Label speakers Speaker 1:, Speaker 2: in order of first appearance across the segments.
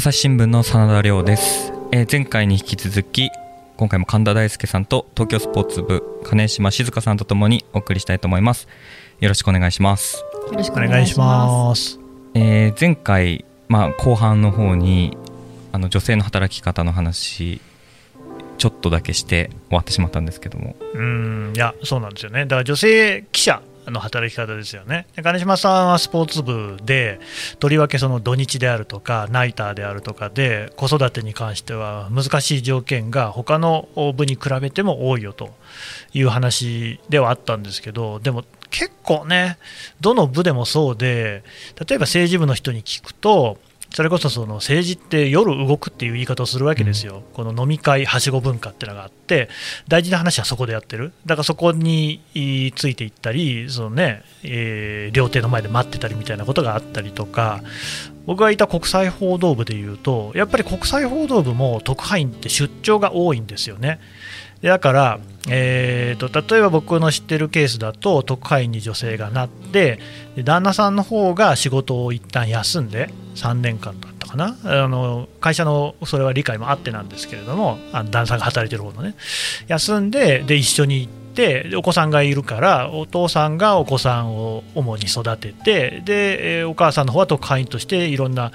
Speaker 1: 朝日新聞の真田亮です、えー前回に引き続き今回も神田大輔さんと東京スポーツ部金島静香さんとともにお送りしたいと思いますよろしくお願いします、
Speaker 2: よろしく
Speaker 3: お願いします。
Speaker 1: えー前回、まあ、後半の方にあの女性の働き方の話ちょっとだけして終わってしまったんですけども
Speaker 3: うん、いや、そうなんですよね。だから女性記者の働き方ですよね。金島さんはスポーツ部で、とりわけその土日であるとか、ナイターであるとかで、子育てに関しては難しい条件が他の部に比べても多いよという話ではあったんですけど、でも結構ね、どの部でもそうで、例えば政治部の人に聞くと、それこそその政治って夜動くっていう言い方をするわけですよ、この飲み会、はしご文化っていうのがあって、大事な話はそこでやってる、だからそこにいついていったり、そのねえー料亭の前で待ってたりみたいなことがあったりとか、僕がいた国際報道部でいうと、やっぱり国際報道部も特派員って出張が多いんですよね。だから、えー、と例えば僕の知ってるケースだと特派員に女性がなって旦那さんの方が仕事を一旦休んで3年間だったかな。あの会社のそれは理解もあってなんですけれどもあの旦那さんが働いてる方のね。休んでで一緒に行ってでお子さんがいるからお父さんがお子さんを主に育ててで、お母さんの方は特派員としていろんな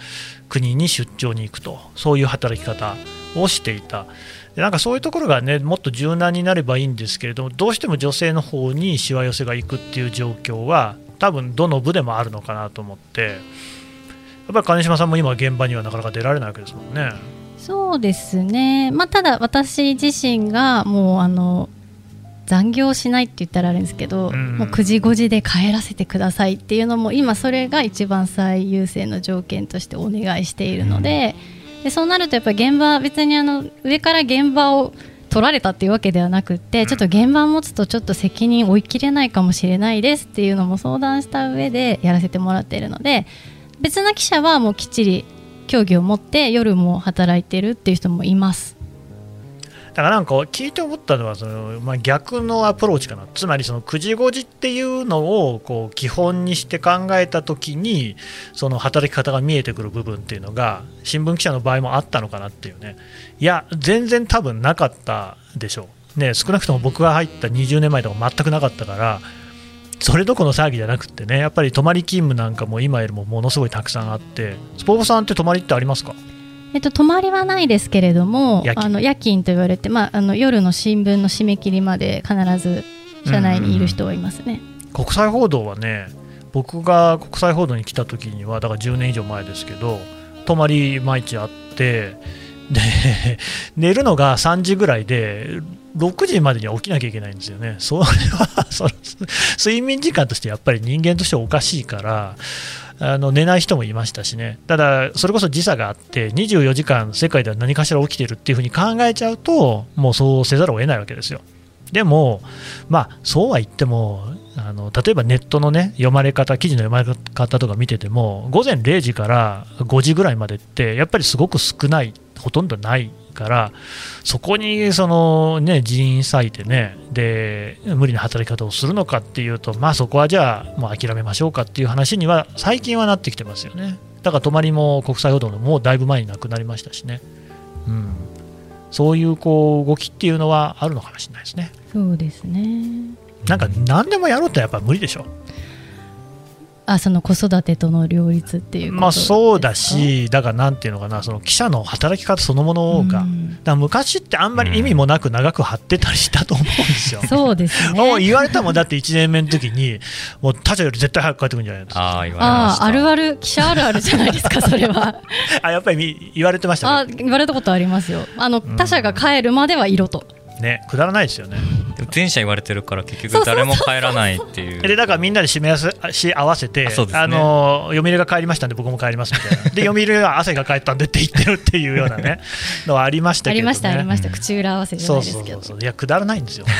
Speaker 3: 国に出張に行くと。そういう働き方をしていた。でなんかそういうところがねもっと柔軟になればいいんですけれどもどうしても女性の方にしわ寄せが行くっていう状況は多分どの部でもあるのかなと思ってやっぱり金島さんも今現場にはなかなか出られないわけですもんね。
Speaker 2: そうですね、まあ、ただ私自身がもうあの残業しないって言ったらあれですけど、
Speaker 3: うん
Speaker 2: もう9時5時で帰らせてくださいっていうのも今それが一番最優先の条件としてお願いしているので,、でそうなるとやっぱり現場別にあの上から現場を取られたっていうわけではなくってちょっと現場を持つとちょっと責任追い切れないかもしれないですっていうのも相談した上でやらせてもらっているので別な記者はもうきっちり競技を持って夜も働いてるっていう人もいます。
Speaker 3: だからなんか聞いて思ったのはその、まあ、逆のアプローチかな。つまりその9時5時っていうのをこう基本にして考えた時にその働き方が見えてくる部分っていうのが新聞記者の場合もあったのかなっていうね。いや全然多分なかったでしょう、ね、少なくとも僕が入った20年前とか全くなかったからそれどこの騒ぎじゃなくてねやっぱり泊まり勤務なんかも今よりもものすごいたくさんあってスポーツさんって泊まりってありますか？
Speaker 2: えっと、泊まりはないですけれども
Speaker 3: 夜勤。
Speaker 2: あの夜勤と言われて、まあ、あの夜の新聞の締め切りまで必ず社内にいる人はいますね。
Speaker 3: 国際報道はね僕が国際報道に来た時にはだから10年以上前ですけど泊まり毎日あってで 寝るのが3時ぐらいで6時までには起きなきゃいけないんですよね。それはその睡眠時間としてやっぱり人間としておかしいからあの寝ない人もいましたしね。ただそれこそ時差があって24時間世界では何かしら起きてるっていうふうに考えちゃうともうそうせざるを得ないわけですよ。でも、まあ、そうは言ってもあの例えばネットの、ね、読まれ方記事の読まれ方とか見てても午前0時から5時ぐらいまでってやっぱりすごく少ないほとんどないからそこにその、ね、人員割いてねで無理な働き方をするのかっていうと、まあ、そこはじゃあもう諦めましょうかっていう話には最近はなってきてますよねだから泊まりも国際報道のもうだいぶ前になくなりましたしね、うん、そういうこう動きっていうのはあるのかもしれないですね。
Speaker 2: そうですね
Speaker 3: なんか何でもやろうってやっぱ無理でしょ。
Speaker 2: あその子育てとの両立っていうこと
Speaker 3: まあそうだし、だからなんていうのかな、その記者の働き方そのものが、
Speaker 2: うん
Speaker 3: ら昔ってあんまり意味もなく長く張ってたりしたと思うんですよ。
Speaker 2: そうですね
Speaker 3: もう言われたもんだって1年目の時に、もう他社より絶対早く帰ってくるんじゃないですか。
Speaker 1: ああ言われました
Speaker 2: あああるある記者あるあるじゃないですか それは
Speaker 3: あやっぱりみ言われてました
Speaker 2: あ
Speaker 3: ね。
Speaker 2: 言われたことありますよあの
Speaker 3: ん
Speaker 2: 他者が帰るまではいろと
Speaker 3: ね、くだらないですよね。
Speaker 1: でも前者言われてるから結局誰も帰らないっていう。
Speaker 3: でだからみんなで締め合わせし合わせて、
Speaker 1: ね。
Speaker 3: あの読売が帰りましたんで僕も帰りますみたいな、で読売は汗が帰ったんでって言ってるっていうようなね のはありましたけどね。
Speaker 2: ありましたありました。口裏合わせじゃ
Speaker 3: そ
Speaker 2: ないうですけど。
Speaker 3: そうそうそう。いやくだらないんですよ。本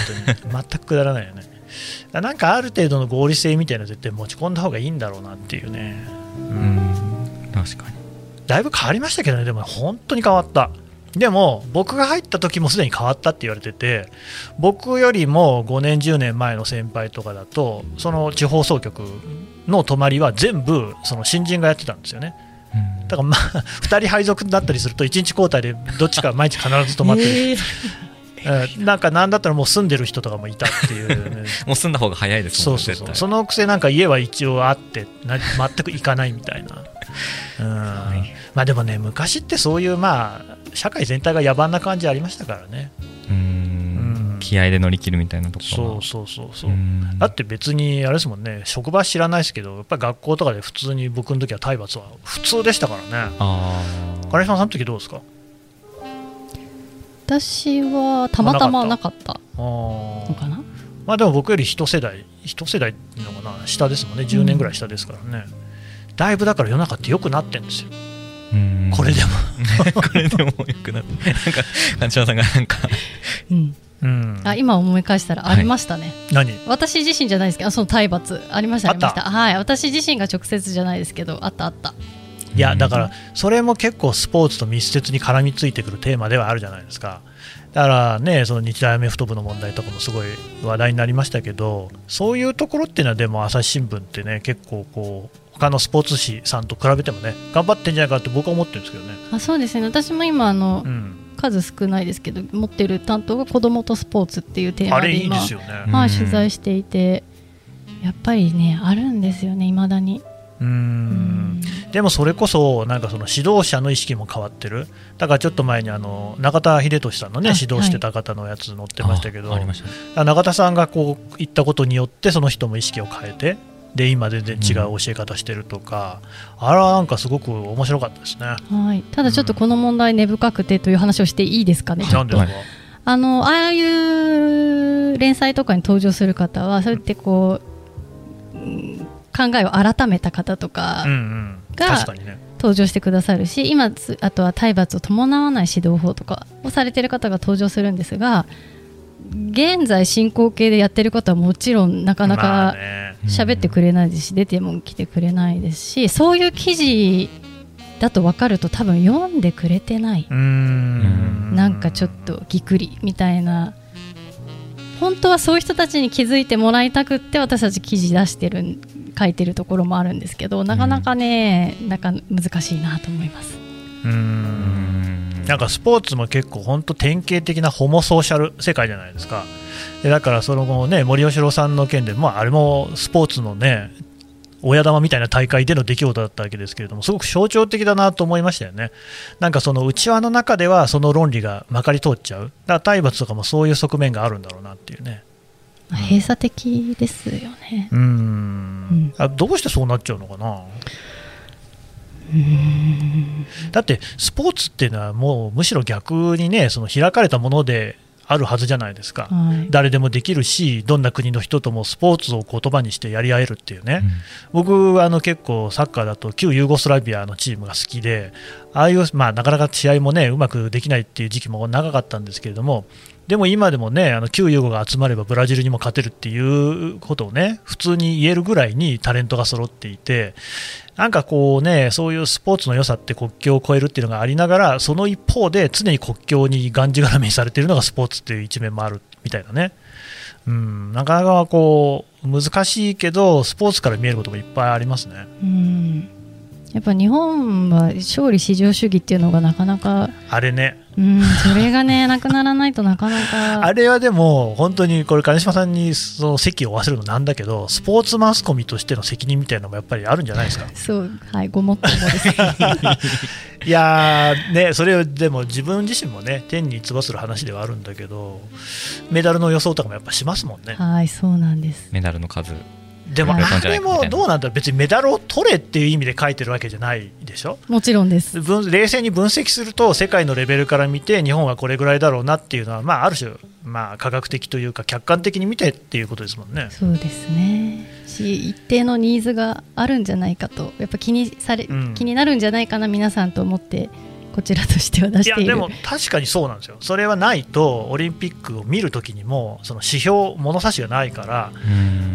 Speaker 3: 当に。全くくだらないよね。なんかある程度の合理性みたいなの絶対持ち込んだ方がいいんだろうなっていうね。
Speaker 1: うん。確かに。
Speaker 3: だいぶ変わりましたけどね。でも本当に変わったでも僕が入った時もすでに変わったって言われてて僕よりも5年10年前の先輩とかだとその地方総局の泊まりは全部その新人がやってたんですよね。
Speaker 1: うん。
Speaker 3: だからまあ2人配属だったりすると1日交代でどっちか毎日必ず泊まってる、
Speaker 2: えー
Speaker 3: うんなんかなんだったらもう住んでる人とかもいたっていう。ね、
Speaker 1: もう住んだ方が早いです
Speaker 3: そうそうそう。そのくせなんか家は一応あってな全く行かないみたいな、うん。まあでもね昔ってそういうまあ社会全体が野蛮な感じありましたからね。
Speaker 1: うー
Speaker 3: うん。
Speaker 1: ん気合で乗り切るみたいなところ
Speaker 3: そう
Speaker 1: は
Speaker 3: そうそうそう、
Speaker 1: ん。
Speaker 3: だって別にあれですもんね職場知らないですけどやっぱり学校とかで普通に僕の時は体罰は普通でしたからね。
Speaker 1: ああ
Speaker 3: 金島さんの時どうですか？
Speaker 2: 私はたまたまなかったのかな？
Speaker 3: まあでも僕より一世代一世代っていうのかな下ですもんね。10年ぐらい下ですからね、だいぶだから世の中って良くなってんですよ。
Speaker 1: うん。
Speaker 3: これでも。
Speaker 1: これでもよくなって。なんか金島さんがなんか。
Speaker 2: うん。
Speaker 3: うん。
Speaker 2: あ今思い返したらありましたね、
Speaker 3: 何？
Speaker 2: 私自身じゃないですけどあその体罰。ありましたありまし
Speaker 3: た。
Speaker 2: はい。私自身が直接じゃないですけどあったあった
Speaker 3: いやだからそれも結構スポーツと密接に絡みついてくるテーマではあるじゃないですか。だからねその日大アメフト部の問題とかもすごい話題になりましたけどそういうところっていうのはでも朝日新聞ってね結構こう他のスポーツ紙さんと比べてもね頑張ってんじゃないかって僕は思ってるんですけどね、
Speaker 2: あそうですね。私も今あの、
Speaker 3: うん、
Speaker 2: 数少ないですけど持ってる担当が子どもとスポーツっていうテー
Speaker 3: あれいい
Speaker 2: マで今
Speaker 3: ですよね。
Speaker 2: はい、
Speaker 1: うん。
Speaker 2: 取材していてやっぱりねあるんですよねいまだに
Speaker 3: う
Speaker 2: うん。
Speaker 3: でもそれこそなんかその指導者の意識も変わってる。だからちょっと前にあの中田英寿さんのね
Speaker 2: あ
Speaker 3: 指導してた方のやつ載ってましたけど、
Speaker 1: あありましたね。
Speaker 3: 中田さんがこう言ったことによってその人も意識を変えてで今全然違う教え方してるとか、あれはなんかすごく面白かったですね。
Speaker 2: はい、ただちょっとこの問題根深くてという話をしていいですかね、ちょっと。
Speaker 3: なんで
Speaker 2: あのああいう連載とかに登場する方はそうやってこう、うん考えを改めた方とかが。登場してくださるし今つあとは体罰を伴わない指導法とかをされてる方が登場するんですが現在進行形でやってることはもちろんなかな
Speaker 3: まあ
Speaker 2: か
Speaker 3: ね、
Speaker 2: 喋ってくれないですし出ても来てくれないですしそういう記事だと分かると多分読んでくれてない、なんかちょっとぎくりみたいな。本当はそういう人たちに気づいてもらいたくって私たち記事出してるん書いてるところもあるんですけどなかなかね、なんか難しいなと思います。
Speaker 3: うーんなんかスポーツも結構本当典型的なホモソーシャル世界じゃないですか。でだからその後ね森喜朗さんの件で、まあ、あれもスポーツのね親玉みたいな大会での出来事だったわけですけれどもすごく象徴的だなと思いましたよね。なんかその内輪の中ではその論理がまかり通っちゃう。だから体罰とかもそういう側面があるんだろうなっていうね。
Speaker 2: まあ閉鎖的ですよね。
Speaker 3: うーん。
Speaker 2: うん。
Speaker 3: あどうしてそうなっちゃうのかな？だってスポーツっていうのはもうむしろ逆にねその開かれたものであるはずじゃないですか、
Speaker 2: はい、
Speaker 3: 誰でもできるしどんな国の人ともスポーツを言葉にしてやり合えるっていうね、僕あの結構サッカーだと旧ユーゴスラビアのチームが好きでああいう、まあ、なかなか試合もねうまくできないっていう時期も長かったんですけれどもでも今でもねあの旧ユーゴが集まればブラジルにも勝てるっていうことをね普通に言えるぐらいにタレントが揃っていてなんかこうねそういうスポーツの良さって国境を越えるっていうのがありながらその一方で常に国境にがんじがらめにされているのがスポーツっていう一面もあるみたいなね。うん、なかなかこう難しいけどスポーツから見えることもいっぱいありますね。
Speaker 2: うんやっぱ日本は勝利至上主義っていうのがなかなか、
Speaker 3: あれね。
Speaker 2: うん、それがねなくならないとなかなか。
Speaker 3: あれはでも本当にこれ金島さんにその席を負わせるのなんだけどスポーツマスコミとしての責任みたいなのもやっぱりあるんじゃないですか？
Speaker 2: そうはいごもっともです。
Speaker 3: いやーねそれをでも自分自身もね天に逸する話ではあるんだけどメダルの予想とかもやっぱしますもんね。
Speaker 2: はいそうなんです。
Speaker 1: メダルの数
Speaker 3: でも
Speaker 2: はい
Speaker 3: あれもどうなんだ別にメダルを取れっていう意味で書いてるわけじゃないでしょ？
Speaker 2: もちろんです。
Speaker 3: 分冷静に分析すると世界のレベルから見て日本はこれぐらいだろうなっていうのは、まあ、ある種、まあ、科学的というか客観的に見てっていうことですもんね。
Speaker 2: そうですね。し一定のニーズがあるんじゃないかとやっぱ気にされ、
Speaker 3: うん。
Speaker 2: 気になるんじゃないかな皆さんと思ってこちらとしては出
Speaker 3: い
Speaker 2: している。
Speaker 3: やでも確かにそうなんですよ、それはないとオリンピックを見るときにもその指標、物差しがないから、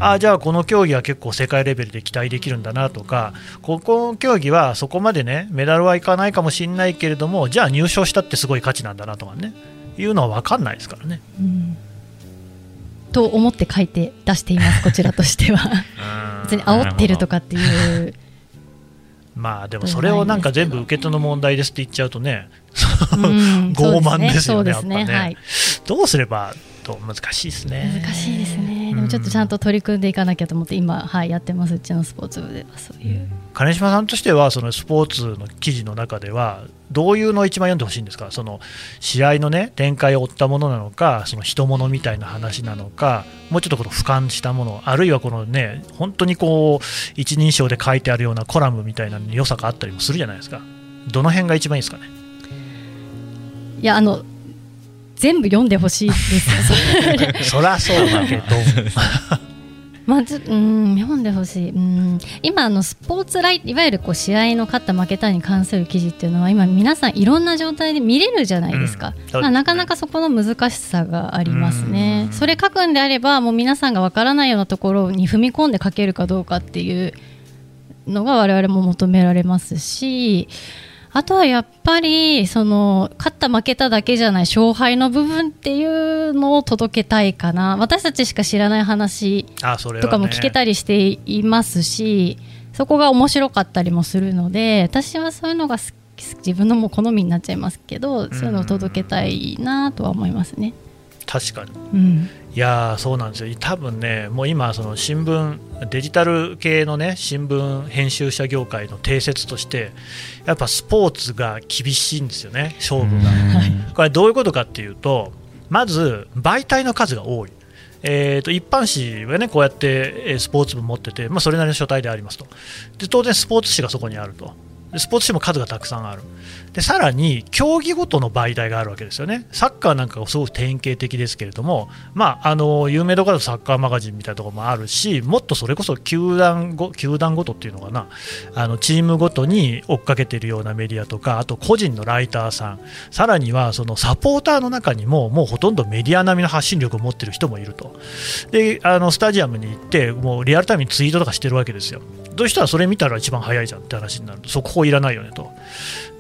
Speaker 3: あじゃあこの競技は結構世界レベルで期待できるんだなとか、ここの競技はそこまでねメダルはいかないかもしれないけれども、じゃあ入賞したってすごい価値なんだなとかね、いうのは分かんないですからね。
Speaker 2: うん。と思って書いて出していますこちらとしては。別に煽ってるとかっていう
Speaker 3: まあでもそれをなんか全部受け手の問題ですって言っちゃうとね、
Speaker 2: うん。
Speaker 3: 傲慢ですよね、
Speaker 2: ね。
Speaker 3: やっぱね、
Speaker 2: はい。
Speaker 3: どうすればと難しいですね。
Speaker 2: 難しいですね、
Speaker 3: うん。
Speaker 2: でもちょっとちゃんと取り組んでいかなきゃと思って今、はい、やってますうちのスポーツ部では。そういう、
Speaker 3: 金島さんとしてはそのスポーツの記事の中ではどういうのを一番読んでほしいんですか？その試合の、ね、展開を追ったものなのかその人物みたいな話なのかもうちょっとこの俯瞰したものあるいはこの、ね、本当にこう一人称で書いてあるようなコラムみたいなのに良さがあったりもするじゃないですか。どの辺が一番いいですかね？
Speaker 2: いやあの全部読んでほしいです。よ それ
Speaker 3: そりゃそうだけど。
Speaker 2: まずうん読んでほしい。うん今あのスポーツライいわゆるこう試合の勝った負けたに関する記事っていうのは今皆さんいろんな状態で見れるじゃないですか、
Speaker 3: うん。ね
Speaker 2: まあなかなかそこの難しさがありますね。
Speaker 3: うん。
Speaker 2: それ書くんであればもう皆さんがわからないようなところに踏み込んで書けるかどうかっていうのが我々も求められますしあとはやっぱりその勝った負けただけじゃない勝敗の部分っていうのを届けたいかな。私たちしか知らない話とかも聞けたりしていますしそこが面白かったりもするので私はそういうのが好き自分のもう好みになっちゃいますけどそういうのを届けたいなとは思いますね。
Speaker 3: 確かに。
Speaker 2: うん、
Speaker 3: いやーそうなんですよ、多分ね、もう今、その新聞、デジタル系のね、新聞編集者業界の定説として、やっぱスポーツが厳しいんですよね、勝負が。これ、どういうことかっていうと、まず媒体の数が多い。えー、と一般紙はねこうやってえースポーツ部持ってて、まあ、それなりの書体でありますとで当然スポーツ紙がそこにあるとでスポーツ紙も数がたくさんある。でさらに競技ごとの媒体があるわけですよね。サッカーなんかがすごく典型的ですけれども、まあ、あの有名どころだとサッカーマガジンみたいなところもあるしもっとそれこそ球団ご球団ごとっていうのかな。あのチームごとに追っかけているようなメディアとかあと個人のライターさん。さらにはそのサポーターの中にももうほとんどメディア並みの発信力を持っている人もいると。であのスタジアムに行ってもうリアルタイムにツイートとかしてるわけですよ。どうしたらそれ見たら一番早いじゃんって話になると。速報いらないよねと。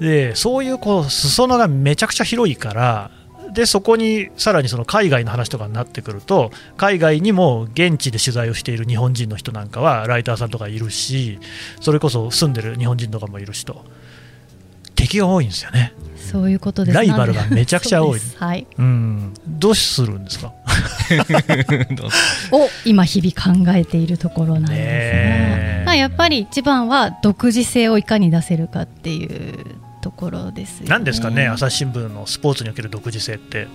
Speaker 3: でそういうこう裾野がめちゃくちゃ広いからでそこにさらにその海外の話とかになってくると海外にも現地で取材をしている日本人の人なんかはライターさんとかいるしそれこそ住んでる日本人とかもいるしと。敵が多いんですよね。
Speaker 2: そういうことです。
Speaker 3: ライバルがめちゃくちゃ多い。
Speaker 2: はい、
Speaker 3: うん。どうするんですか？
Speaker 2: を今日々考えているところなんですが、まあ、やっぱり一番は独自性をいかに出せるかっていうところですよね。
Speaker 3: 何ですかね朝日新聞のスポーツにおける独自性って。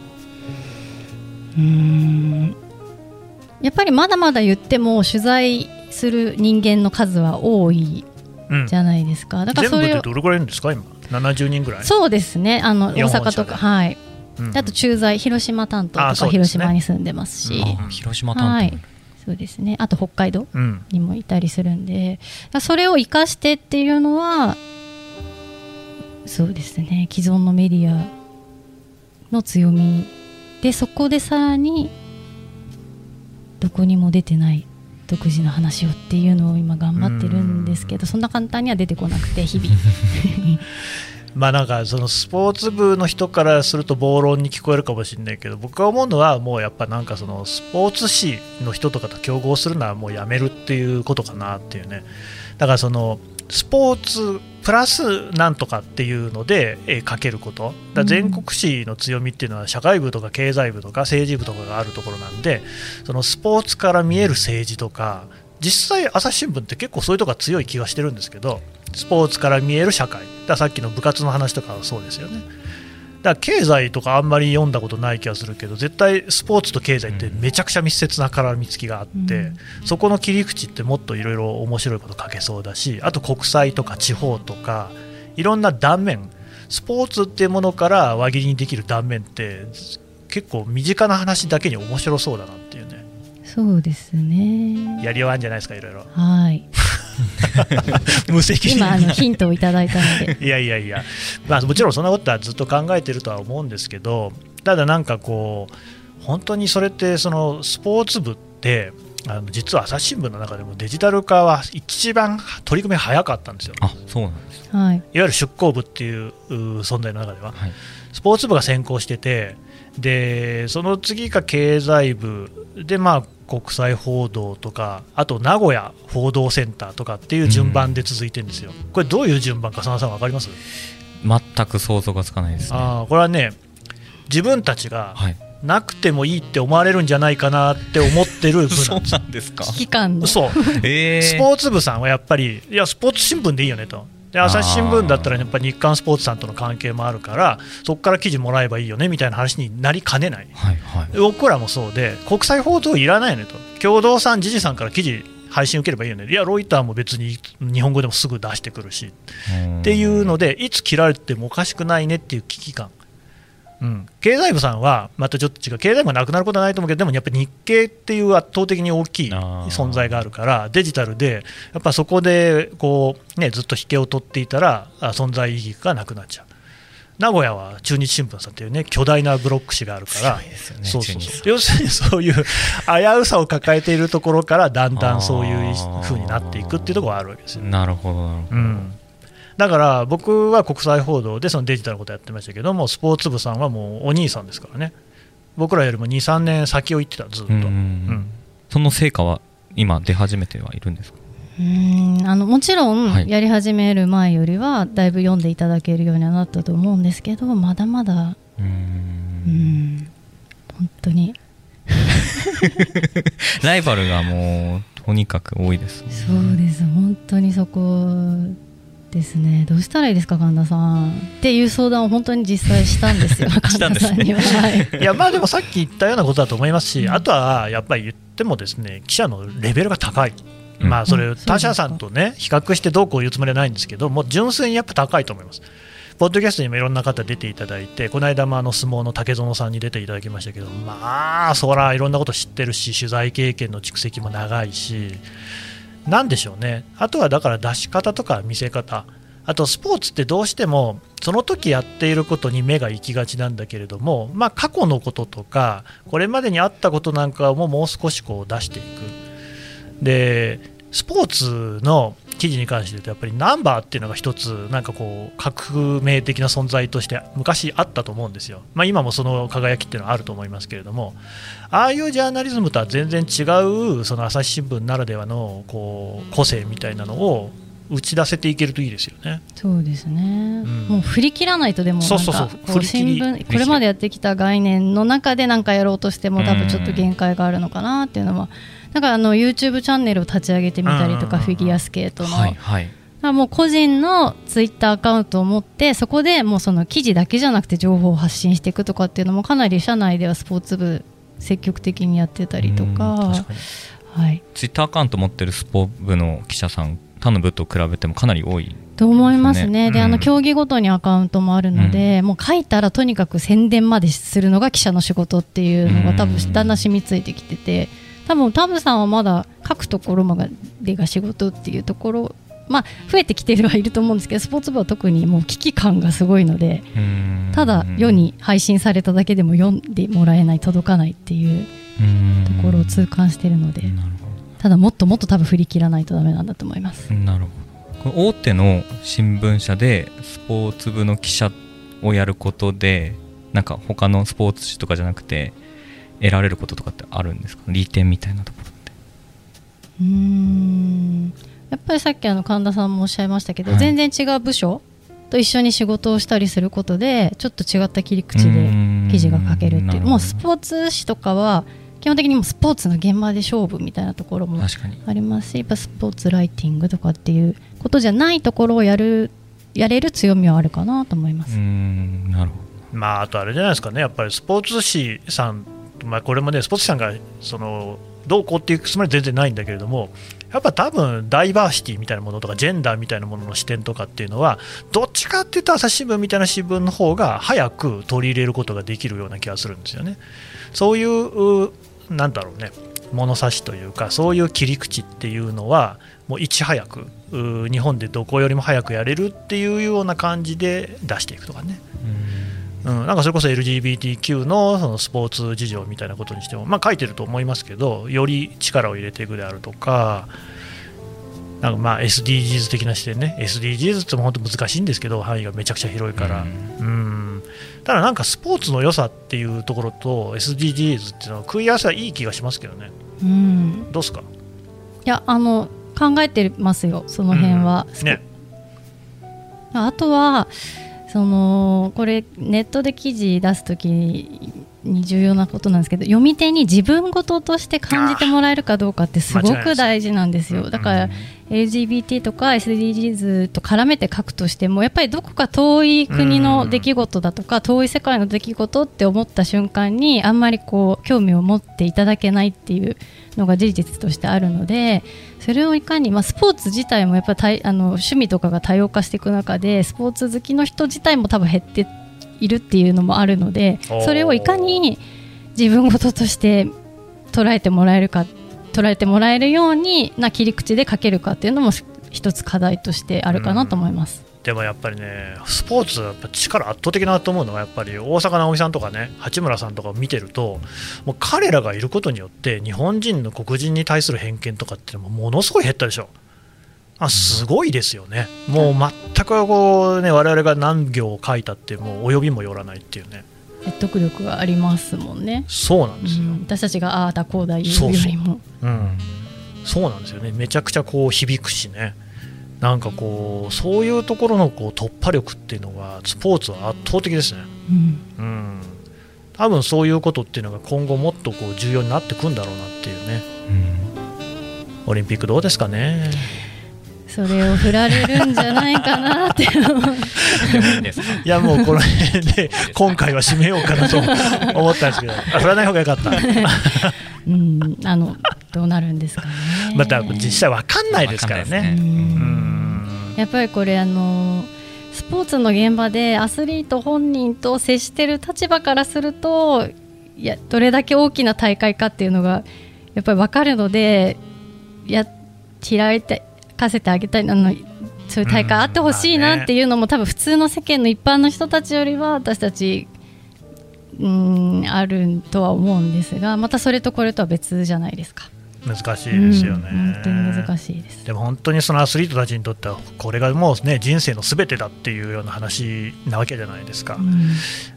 Speaker 2: うーん。やっぱりまだまだ言っても取材する人間の数は多い
Speaker 3: うん。
Speaker 2: じゃないですか。だからそれを
Speaker 3: 全部でどれくらいですか今？70人ぐらい？
Speaker 2: そうですね。あの大阪とかはい
Speaker 3: うん
Speaker 2: あと駐在広島担当とか
Speaker 3: ね。
Speaker 2: 広島に住んでますし。
Speaker 1: あ広島担当、
Speaker 2: はい。そうですね。あと北海道
Speaker 3: うん。
Speaker 2: にもいたりするんで。だからそれを生かしてっていうのはそうですね。既存のメディアの強みでそこでさらにどこにも出てない独自の話をっていうのを今頑張ってるんですけどそんな簡単には出てこなくて日々
Speaker 3: まあなんかそのスポーツ部の人からすると暴論に聞こえるかもしれないけど僕が思うのはもうやっぱなんかそのスポーツ紙の人とかと競合するのはもうやめるっていうことかなっていうね。だからそのスポーツプラスなんとかっていうので、えー書けること。だ全国紙の強みっていうのは社会部とか経済部とか政治部とかがあるところなんでそのスポーツから見える政治とか実際朝日新聞って結構そういうとこが強い気がしてるんですけどスポーツから見える社会。ださっきの部活の話とかはそうですよね。だから経済とかあんまり読んだことない気がするけど絶対スポーツと経済ってめちゃくちゃ密接な絡みつきがあって、
Speaker 2: うん。
Speaker 3: そこの切り口ってもっといろいろ面白いこと書けそうだしあと国際とか地方とかいろんな断面。スポーツっていうものから輪切りにできる断面って結構身近な話だけに面白そうだなっていうね。
Speaker 2: そうですね。
Speaker 3: やりようあるんじゃないですかいろいろ。
Speaker 2: はい
Speaker 3: 無責任
Speaker 2: 今あのヒントをいただいたので。
Speaker 3: いやいやいや、まあ、もちろんそんなことはずっと考えてるとは思うんですけど、ただなんかこう、本当にそれって、そのスポーツ部って、あの実は朝日新聞の中でもデジタル化は一番取り組み早かったんですよ、いわ
Speaker 1: あそうなんです。
Speaker 2: はい。
Speaker 3: ゆる出向部っていうう存在の中では、
Speaker 1: はい。
Speaker 3: スポーツ部が先行してて、でその次が経済部。で、まあ、国際報道とかあと名古屋報道センターとかっていう順番で続いてるんですよ、これどういう順番か佐野さん分かります？
Speaker 1: 全く想像がつかないです、ね、
Speaker 3: あこれはね自分たちがなくてもいいって思われるんじゃないかなって思ってる部
Speaker 1: なんです。か。
Speaker 2: 危機感の
Speaker 3: そう、えー、スポーツ部さんはやっぱりいやスポーツ新聞でいいよねとで朝日新聞だったらやっぱり日刊スポーツさんとの関係もあるからそこから記事もらえばいいよねみたいな話になりかねない、はいはい、僕らもそうで国際報道いらないよねと。共同さん、時事さんから記事配信受ければいいよね。いやロイターも別に日本語でもすぐ出してくるし。っていうのでいつ切られてもおかしくないねっていう危機感うん、経済部さんはまたちょっと違う、経済部がなくなることはないと思うけど、でもやっぱり日経っていう圧倒的に大きい存在があるから、デジタルで、やっぱそこでこう、ね、ずっと引けを取っていたら、存在意義がなくなっちゃう。名古屋は中日新聞さんっていうね巨大なブロック紙があるから、そうそうそう要するにそういう危うさを抱えているところからだんだんそういうふうになっていくっていうところがあるわけですよ、
Speaker 1: なるほどなるほど、うん
Speaker 3: だから僕は国際報道でそのデジタルのことやってましたけども、スポーツ部さんはもうお兄さんですからね、僕らよりも2、3年先を行ってた、ずっと。うん、
Speaker 1: その成果は今、出始めてはいるんですか？
Speaker 2: うん。あのもちろんやり始める前よりはだいぶ読んでいただけるようにはなったと思うんですけどまだまだうん。本当に。
Speaker 1: ライバルがもうとにかく多いです、
Speaker 2: ね、そうです。本当にそこですね。どうしたらいいですか神田さん。っていう相談を本当に実際したんですよ 神田さんには、
Speaker 3: い、やまあでもさっき言ったようなことだと思いますし、うん、あとはやっぱり言ってもですね記者のレベルが高い。まあそれ他社さんとね比較してどうこう言うつもりはないんですけどもう純粋にやっぱ高いと思います。ポッドキャストにもいろんな方出ていただいて、この間もあの相撲の竹園さんに出ていただきましたけど、まあ、そらいろんなこと知ってるし、取材経験の蓄積も長いし、何でしょうね、あとはだから出し方とか見せ方、あとスポーツってどうしてもその時やっていることに目が行きがちなんだけれども、まあ、過去のこととかこれまでにあったことなんかももう少しこう出していく。でスポーツの記事に関して言うとやっぱりナンバーっていうのが一つなんかこう革命的な存在として昔あったと思うんですよ、まあ、今もその輝きっていうのはあると思いますけれどもああいうジャーナリズムとは全然違うその朝日新聞ならではのこう個性みたいなのを打ち出せていけるといいですよね。
Speaker 2: そうですね。うん、もう振り切らないとでもなんかこう新聞これまでやってきた概念の中で何かやろうとしても多分ちょっと限界があるのかなっていうのは。だからあの YouTube チャンネルを立ち上げてみたりとかフィギュアスケートの。はいはい。もう個人のツイッターアカウントを持ってそこでもうその記事だけじゃなくて情報を発信していくとかっていうのもかなり社内ではスポーツ部積極的にやってたりとか。
Speaker 1: はい、ツイッターアカウント持ってるスポ部の記者さん他の部と比べてもかなり多い、ね、
Speaker 2: と思いますね、で、うん、あの競技ごとにアカウントもあるので、うん、もう書いたらとにかく宣伝までするのが記者の仕事っていうのが多分だんだん染みついてきてて、多分タブさんはまだ書くところまでが仕事っていうところまあ、増えてきてるはいると思うんですけどスポーツ部は特にもう危機感がすごいのでただ世に配信されただけでも読んでもらえない届かないっていうところを痛感しているのでただもっともっと多分振り切らないとダメなんだと思います。
Speaker 1: なるほど。大手の新聞社でスポーツ部の記者をやることでなんか他のスポーツ紙とかじゃなくて得られることとかってあるんですか？利点みたいなところって。
Speaker 2: うん。やっぱりさっきあの神田さんもおっしゃいましたけど、はい、全然違う部署と一緒に仕事をしたりすることでちょっと違った切り口で記事が書けるっていう。もうスポーツ紙とかは基本的にもスポーツの現場で勝負みたいなところもありますしやっぱスポーツライティングとかっていうことじゃないところをやるやれる強みはあるかなと思います。
Speaker 1: なるほ
Speaker 3: ど。まあ、あとあれじゃないですかね、やっぱりスポーツ紙さんまあ、これもね、スポーツさんがそのどうこうっていうつもりは全然ないんだけれども、やっぱ多分ダイバーシティみたいなものとか、ジェンダーみたいなものの視点とかっていうのは、どっちかっていうと、朝日新聞みたいな新聞の方が早く取り入れることができるような気がするんですよね。そういう、なんだろうね、物差しというか、そういう切り口っていうのは、もういち早く、日本でどこよりも早くやれるっていうような感じで出していくとかね。うん、なんかそれこそ LGBTQ のそのスポーツ事情みたいなことにしても、まあ、書いてると思いますけどより力を入れていくであるとかなんかまあ SDGs 的な視点ね。SDGs っても本当難しいんですけど範囲がめちゃくちゃ広いから、うん、うん。ただなんかスポーツの良さっていうところと SDGs っていうのは食い合わせはいい気がしますけどね。
Speaker 2: うん、
Speaker 3: どうですか、
Speaker 2: いやあの考えてますよその辺は、
Speaker 3: うん。ね、
Speaker 2: あとはそのこれネットで記事出す時にに重要なことなんですけど読み手に自分事として感じてもらえるかどうかってすごく大事なんですよ。だから、LGBT とか SDGs と絡めて書くとしてもやっぱりどこか遠い国の出来事だとか遠い世界の出来事って思った瞬間にあんまりこう興味を持っていただけないっていうのが事実としてあるのでそれをいかに、まあ、スポーツ自体もやっぱりあの趣味とかが多様化していく中でスポーツ好きの人自体も多分減っているっていうのもあるのでそれをいかに自分事として捉えてもらえるか捉えてもらえるようにな切り口で書けるかっていうのも一つ課題としてあるかなと思います。
Speaker 3: でもやっぱりね、スポーツはやっぱ力圧倒的だなと思うのは、やっぱり大坂なおみさんとかね、八村さんとかを見てると、もう彼らがいることによって、日本人の黒人に対する偏見とかってものすごい減ったでしょ。あすごいですよね、もう全くこう、ね、我々が何行書いたって、もう及びもよらないっていうね、
Speaker 2: 説得力がありますもんね。
Speaker 3: そうなんですよ。
Speaker 2: うん。私たちがああだこうだ言うよりも。
Speaker 3: うん、そうなんですよね、めちゃくちゃこう響くしね、なんかこう、そういうところのこう突破力っていうのが、スポーツは圧倒的ですね。
Speaker 2: うん。
Speaker 3: うん、多分そういうことっていうのが今後もっとこう重要になってくんだろうなっていうね、オリンピックどうですかね。
Speaker 2: それを振られるんじゃないかなって
Speaker 1: い
Speaker 3: やもうこの辺で今回は締めようかなと思ったんですけど、あ 振らない方がよかった。
Speaker 2: うん、あのどうなるんですかね。
Speaker 3: また実際わかんないですからね。
Speaker 2: やっぱりこれあのスポーツの現場でアスリート本人と接してる立場からするといやどれだけ大きな大会かっていうのがやっぱり分かるのでや開いてかせてあげたいあのそういう大会あってほしいなっていうのも、多分普通の世間の一般の人たちよりは私たちうんあるとは思うんですがまたそれとこれとは別じゃないですか。
Speaker 3: 難しいですよね。
Speaker 2: うん本当に難しいです。
Speaker 3: でも本当にそのアスリートたちにとってはこれがもうね人生のすべてだっていうような話なわけじゃないですか。
Speaker 2: うん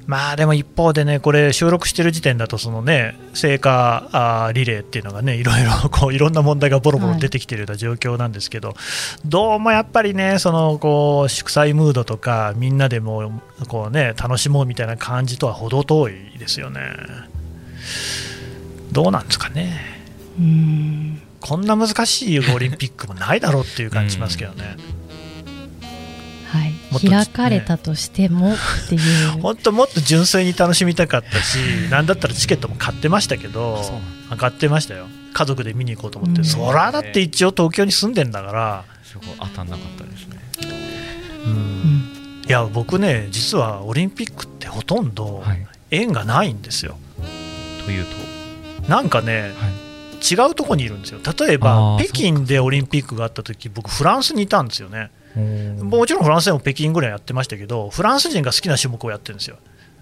Speaker 3: まあでも一方でね、これ、収録してる時点だと、そのね、聖火あーリレーっていうのがね、いろいろこういろんな問題がボロボロ出てきてるような状況なんですけど、どうもやっぱりね、そのこう祝祭ムードとか、みんなでもうこうね、楽しもうみたいな感じとは程遠いですよね。どうなんですかね。
Speaker 2: うん。
Speaker 3: こんな難しいオリンピックもないだろうっていう感じしますけどね。
Speaker 2: はい。
Speaker 3: もっと
Speaker 2: 開かれたとしてもっていう。
Speaker 3: 本当もっと純粋に楽しみたかったし、なんだったらチケットも買ってましたけど買ってましたよ、家族で見に行こうと思って、
Speaker 2: うん。
Speaker 3: そらだって一応東京に住んでんだから、
Speaker 1: すごい当たんなかったですね。
Speaker 2: うん。
Speaker 3: いや、僕ね、実はオリンピックってほとんど
Speaker 1: はい。
Speaker 3: 縁がないんですよ、
Speaker 1: というと？
Speaker 3: なんかね、
Speaker 1: はい
Speaker 3: 違うとこにいるんですよ、例え
Speaker 1: あ
Speaker 3: ば
Speaker 1: ー
Speaker 3: 北京でオリンピックがあった時僕、フランスにいたんですよね、もちろんフランスでも北京ぐらいやってましたけど、フランス人が好きな種目をやってるんですよ。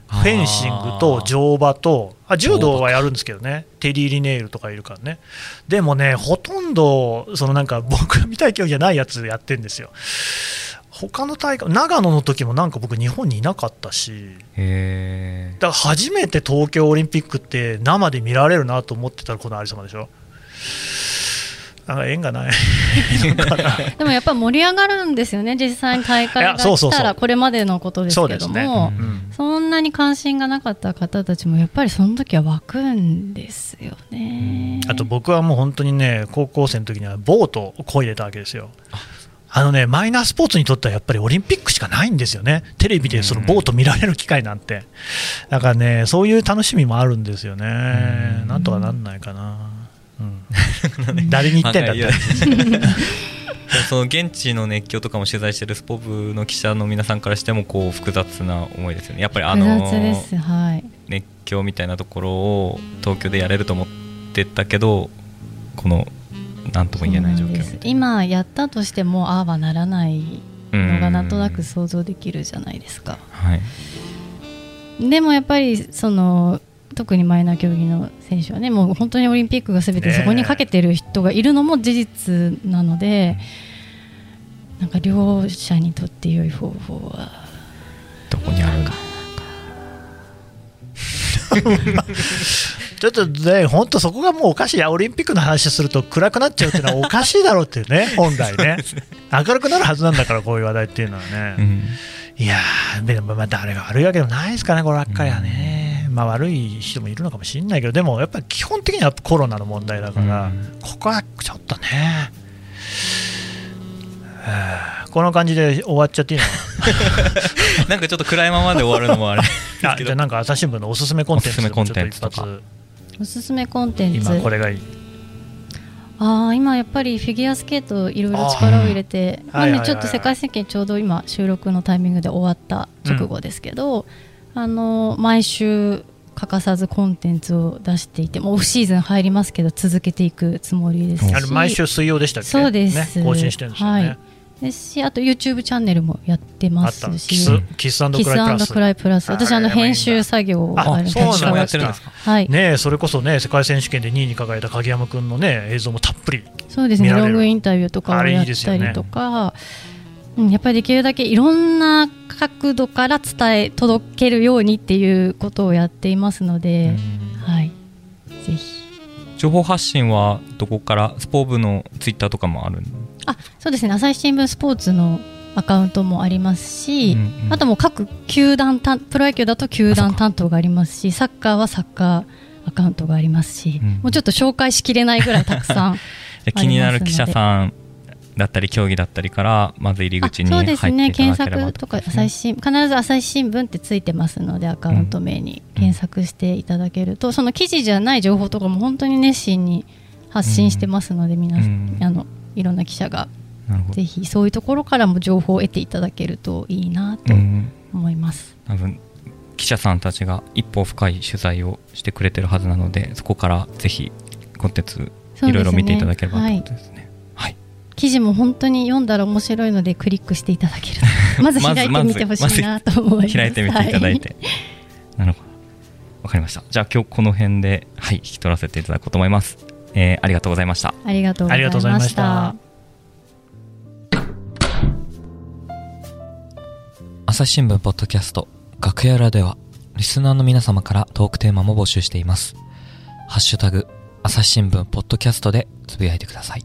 Speaker 3: フェンシングと乗馬とあ柔道はやるんですけどね、テリー・リネイルとかいるからね、でもね、ほとんどそのなんか僕が見たい競技じゃないやつやってるんですよ。他の大会、長野の時もなんか僕、日本にいなかったし、だから初めて東京オリンピックって生で見られるなと思ってたら、このありさまでしょ。なんか縁がない。
Speaker 2: でもやっぱり盛り上がるんですよね、実際に大会
Speaker 3: い
Speaker 2: が
Speaker 3: やそうそうそう
Speaker 2: 来たら、これまでのことですけど
Speaker 3: そうですね
Speaker 2: も、
Speaker 1: うん
Speaker 2: そんなに関心がなかった方たちも、やっぱりその時は湧くんですよね。
Speaker 3: あと僕はもう本当にね、高校生の時にはボートを漕いでたわけですよ。あのね、マイナースポーツにとってはやっぱりオリンピックしかないんですよね、テレビでそのボート見られる機会なんて、だからね、そういう楽しみもあるんですよね、
Speaker 1: うん。
Speaker 3: なんとかなんないかな、うん、誰に言ってんだって。
Speaker 1: その現地の熱狂とかも取材してるスポブの記者の皆さんからしてもこう複雑な思いですよね。やっぱりあ
Speaker 2: 複
Speaker 1: の。熱狂みたいなところを東京でやれると思ってたけどこの何とも言えない状況
Speaker 2: 今やったとしても、ああはならないのがなんとなく想像できるじゃないですか。
Speaker 1: はい。
Speaker 2: でもやっぱりその特にマイナー競技の選手はねもう本当にオリンピックがすべてそこにかけてる人がいるのも事実なので、なんか両者にとって良い方法は
Speaker 1: どこにあるんだ
Speaker 3: ちょっとね、本当そこがもうおかしい、オリンピックの話すると暗くなっちゃうっていうのはおかしいだろうっていうね、本来ね、明るくなるはずなんだから、こういう話題っていうのはね。
Speaker 1: うん。
Speaker 3: いやー、でもまあ誰が悪いわけでもないですかね、こればっかりはね。まあ悪い人もいるのかもしれないけど、でもやっぱり基本的にはコロナの問題だから、
Speaker 1: うん。
Speaker 3: ここはちょっとね、はあこの感じで終わっちゃっていいの？か
Speaker 1: なんかちょっと暗いままで終わるのもあれ
Speaker 3: なあじゃあなんか朝日新聞のおすすめコンテンツ
Speaker 1: とか
Speaker 2: おすすめコンテン
Speaker 3: 発
Speaker 2: ツ。
Speaker 3: 今これがいい。
Speaker 2: ああ今やっぱりフィギュアスケートいろいろ力を入れてまあ
Speaker 3: あー。はいはいはい
Speaker 2: ねちょっと世界選手権ちょうど今収録のタイミングで終わった直後ですけど、あの毎週欠かさずコンテンツを出していてもうオフシーズン入りますけど続けていくつもりですし。
Speaker 3: 毎週水曜でしたっけ？
Speaker 2: そうです、
Speaker 3: ね、更新してるんですよね。
Speaker 2: はいですしあと YouTube チャンネルもやってます
Speaker 3: キス
Speaker 2: し
Speaker 3: キスク
Speaker 2: キス
Speaker 3: ライプラス。
Speaker 2: クライプラス。私あの編集作業を
Speaker 3: あ
Speaker 2: あれ
Speaker 3: そうなんです。か
Speaker 1: もやってるんですか？
Speaker 2: はい、
Speaker 3: ねえそれこそね世界選手権で2位に輝いた鍵山君のね映像もたっぷり
Speaker 2: そうですね。ロングインタビューとか
Speaker 3: あれい
Speaker 2: をやっ
Speaker 3: いですよね。
Speaker 2: たりとか、うん、やっぱりできるだけいろんな角度から伝え届けるようにっていうことをやっていますので、はい。ぜひ。
Speaker 1: 情報発信はどこから？スポー部のツイッターとかもあるん
Speaker 2: あそうですね。朝日新聞スポーツのアカウントもありますし、
Speaker 1: うんうん。
Speaker 2: あともう各球団担プロ野球だと球団担当がありますしサッカーはサッカーアカウントがありますし、
Speaker 1: うん。
Speaker 2: もうちょっと紹介しきれないぐらいたくさん
Speaker 1: で。気になる記者さんだったり競技だったりからまず入り口に
Speaker 2: あそうですね。検索とか朝日新必ず朝日新聞ってついてますのでアカウント名に検索していただけると、その記事じゃない情報とかも本当に熱心に発信してますので、皆さん、
Speaker 1: うん。
Speaker 2: あのいろんな記者がぜひそういうところからも情報を得ていただけるといいなと
Speaker 1: うん
Speaker 2: 思います。
Speaker 1: 多分記者さんたちが一歩深い取材をしてくれてるはずなのでそこからぜひコンテンツいろいろ見ていただければということですね。はい、
Speaker 2: 記事も本当に読んだら面白いのでクリックしていただけると。まず開いてみてほしいなと思います。
Speaker 1: 開いてみていただい
Speaker 2: は
Speaker 1: て、なるほど。わかりました。じゃあ今日この辺で、はい、引き取らせていただこうと思います、えーありがとうございました。
Speaker 2: ありがとうございまし
Speaker 3: た。
Speaker 1: 朝日新聞ポッドキャスト楽屋裏ではリスナーの皆様からトークテーマも募集しています。ハッシュタグ朝日新聞ポッドキャストでつぶやいてください